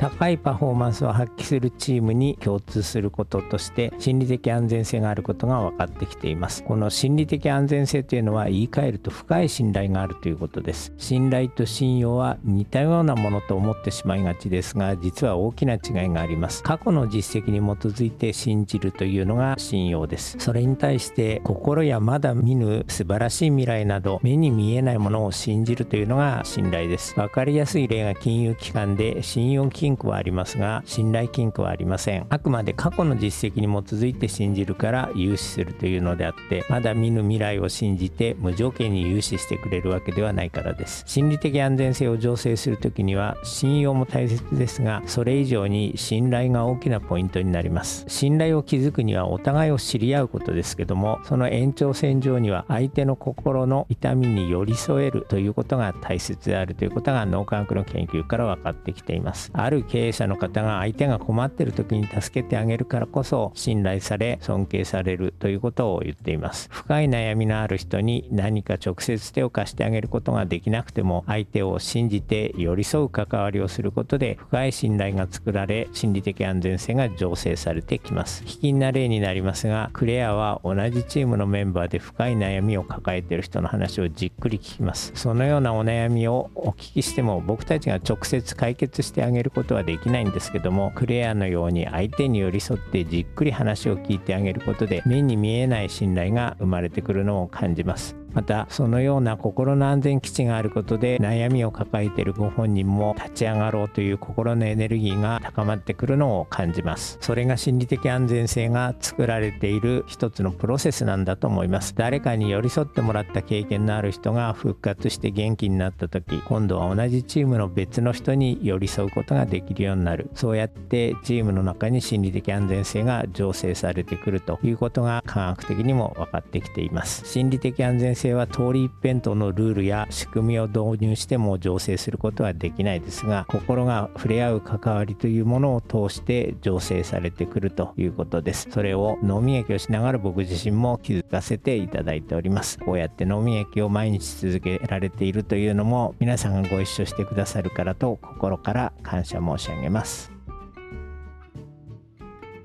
高いパフォーマンスを発揮するチームに共通することとして心理的安全性があることが分かってきています。この心理的安全性というのは言い換えると深い信頼があるということです。信頼と信用は似たようなものと思ってしまいがちですが実は大きな違いがあります。過去の実績に基づいて信じるというのが信用です。それに対して心やまだ見ぬ素晴らしい未来など目に見えないものを信じるというのが信頼です。分かりやすい例が金融機関で信用金庫はありますが信頼金庫はありません。あくまで過去の実績に基づいて信じるから融資するというのであってまだ見ぬ未来を信じて無条件に融資してくれるわけではないからです。心理的安全性を醸成するときには信用も大切ですがそれ以上に信頼が大きなポイントになります。信頼を築くにはお互いを知り合うことですけどもその延長線上には相手の心の痛みに寄り添えるということが大切であるということが脳科学の研究から分かってきています。ある経営者の方が相手が困ってる時に助けてあげるからこそ信頼され尊敬されるということを言っています。深い悩みのある人に何か直接手を貸してあげることができなくても相手を信じて寄り添う関わりをすることで深い信頼が作られ心理的安全性が醸成されてきます。卑近な例になりますがクレアは同じチームのメンバーで深い悩みを抱えている人の話をじっくり聞きます。そのようなお悩みをお聞きしても僕たちが直接解決してあげることとはできないんですけどもクレアのように相手に寄り添ってじっくり話を聞いてあげることで目に見えない信頼が生まれてくるのを感じます。またそのような心の安全基地があることで悩みを抱えているご本人も立ち上がろうという心のエネルギーが高まってくるのを感じます。それが心理的安全性が作られている一つのプロセスなんだと思います。誰かに寄り添ってもらった経験のある人が復活して元気になった時今度は同じチームの別の人に寄り添うことができるようになる。そうやってチームの中に心理的安全性が醸成されてくるということが科学的にも分かってきています。心理的安全性は通り一辺倒のルールや仕組みを導入しても醸成することはできないですが心が触れ合う関わりというものを通して醸成されてくるということです。それを脳み液をしながら僕自身も気づかせていただいております。こうやって脳み液を毎日続けられているというのも皆さんがご一緒してくださるからと心から感謝申し上げます。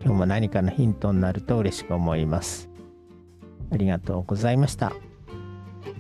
今日も何かのヒントになると嬉しく思います。ありがとうございました。